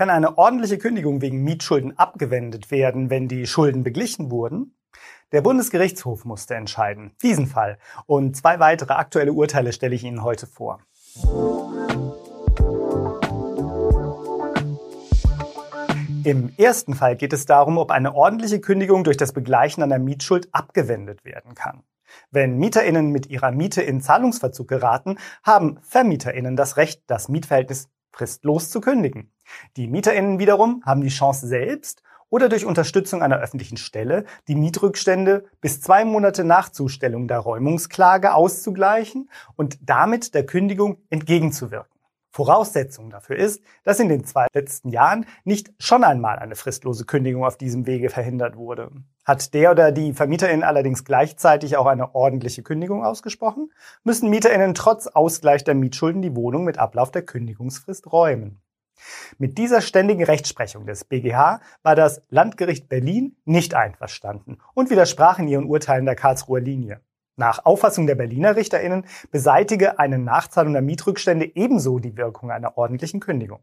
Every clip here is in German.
Kann eine ordentliche Kündigung wegen Mietschulden abgewendet werden, wenn die Schulden beglichen wurden? Der Bundesgerichtshof musste entscheiden. Diesen Fall und zwei weitere aktuelle Urteile stelle ich Ihnen heute vor. Im ersten Fall geht es darum, ob eine ordentliche Kündigung durch das Begleichen einer Mietschuld abgewendet werden kann. Wenn MieterInnen mit ihrer Miete in Zahlungsverzug geraten, haben VermieterInnen das Recht, das Mietverhältnis fristlos zu kündigen. Die MieterInnen wiederum haben die Chance selbst oder durch Unterstützung einer öffentlichen Stelle die Mietrückstände bis zwei Monate nach Zustellung der Räumungsklage auszugleichen und damit der Kündigung entgegenzuwirken. Voraussetzung dafür ist, dass in den zwei letzten Jahren nicht schon einmal eine fristlose Kündigung auf diesem Wege verhindert wurde. Hat der oder die Vermieterin allerdings gleichzeitig auch eine ordentliche Kündigung ausgesprochen, müssen Mieterinnen trotz Ausgleich der Mietschulden die Wohnung mit Ablauf der Kündigungsfrist räumen. Mit dieser ständigen Rechtsprechung des BGH war das Landgericht Berlin nicht einverstanden und widersprach in ihren Urteilen der Karlsruher Linie. Nach Auffassung der Berliner RichterInnen beseitige eine Nachzahlung der Mietrückstände ebenso die Wirkung einer ordentlichen Kündigung.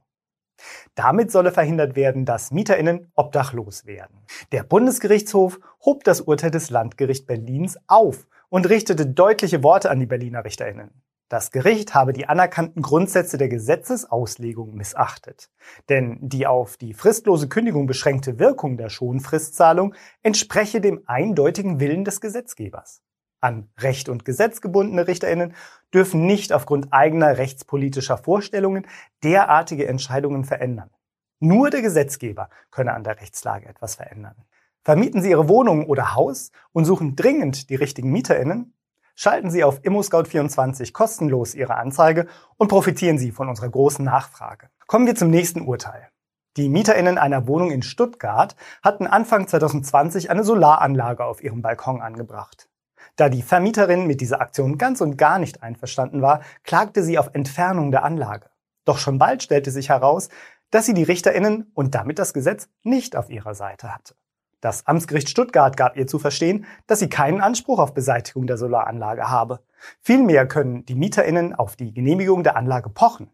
Damit solle verhindert werden, dass MieterInnen obdachlos werden. Der Bundesgerichtshof hob das Urteil des Landgericht Berlins auf und richtete deutliche Worte an die Berliner RichterInnen. Das Gericht habe die anerkannten Grundsätze der Gesetzesauslegung missachtet. Denn die auf die fristlose Kündigung beschränkte Wirkung der Schonfristzahlung entspreche dem eindeutigen Willen des Gesetzgebers. An Recht und Gesetz gebundene Richterinnen dürfen nicht aufgrund eigener rechtspolitischer Vorstellungen derartige Entscheidungen verändern. Nur der Gesetzgeber könne an der Rechtslage etwas verändern. Vermieten Sie Ihre Wohnung oder Haus und suchen dringend die richtigen Mieterinnen? Schalten Sie auf ImmoScout24 kostenlos Ihre Anzeige und profitieren Sie von unserer großen Nachfrage. Kommen wir zum nächsten Urteil. Die MieterInnen einer Wohnung in Stuttgart hatten Anfang 2020 eine Solaranlage auf ihrem Balkon angebracht. Da die Vermieterin mit dieser Aktion ganz und gar nicht einverstanden war, klagte sie auf Entfernung der Anlage. Doch schon bald stellte sich heraus, dass sie die Richterinnen und damit das Gesetz nicht auf ihrer Seite hatte. Das Amtsgericht Stuttgart gab ihr zu verstehen, dass sie keinen Anspruch auf Beseitigung der Solaranlage habe. Vielmehr können die Mieterinnen auf die Genehmigung der Anlage pochen.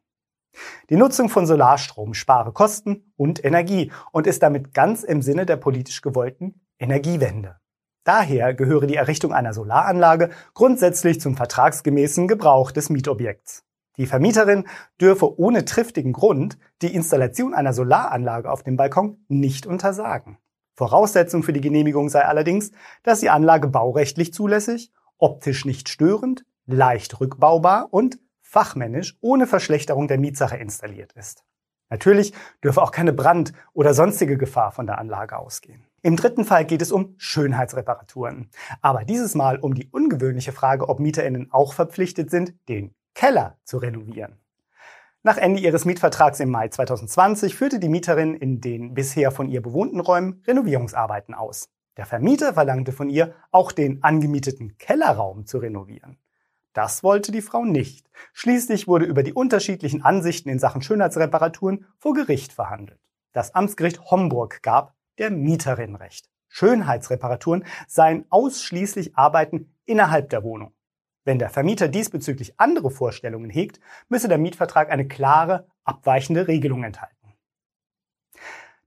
Die Nutzung von Solarstrom spare Kosten und Energie und ist damit ganz im Sinne der politisch gewollten Energiewende. Daher gehöre die Errichtung einer Solaranlage grundsätzlich zum vertragsgemäßen Gebrauch des Mietobjekts. Die Vermieterin dürfe ohne triftigen Grund die Installation einer Solaranlage auf dem Balkon nicht untersagen. Voraussetzung für die Genehmigung sei allerdings, dass die Anlage baurechtlich zulässig, optisch nicht störend, leicht rückbaubar und fachmännisch ohne Verschlechterung der Mietsache installiert ist. Natürlich dürfe auch keine Brand- oder sonstige Gefahr von der Anlage ausgehen. Im dritten Fall geht es um Schönheitsreparaturen. Aber dieses Mal um die ungewöhnliche Frage, ob MieterInnen auch verpflichtet sind, den Keller zu renovieren. Nach Ende ihres Mietvertrags im Mai 2020 führte die Mieterin in den bisher von ihr bewohnten Räumen Renovierungsarbeiten aus. Der Vermieter verlangte von ihr, auch den angemieteten Kellerraum zu renovieren. Das wollte die Frau nicht. Schließlich wurde über die unterschiedlichen Ansichten in Sachen Schönheitsreparaturen vor Gericht verhandelt. Das Amtsgericht Homburg gab der Mieterin recht. Schönheitsreparaturen seien ausschließlich Arbeiten innerhalb der Wohnung. Wenn der Vermieter diesbezüglich andere Vorstellungen hegt, müsse der Mietvertrag eine klare, abweichende Regelung enthalten.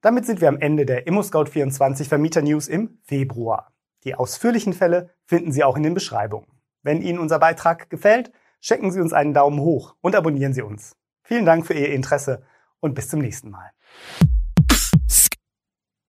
Damit sind wir am Ende der ImmoScout24 Vermieter News im Februar. Die ausführlichen Fälle finden Sie auch in den Beschreibungen. Wenn Ihnen unser Beitrag gefällt, schenken Sie uns einen Daumen hoch und abonnieren Sie uns. Vielen Dank für Ihr Interesse und bis zum nächsten Mal.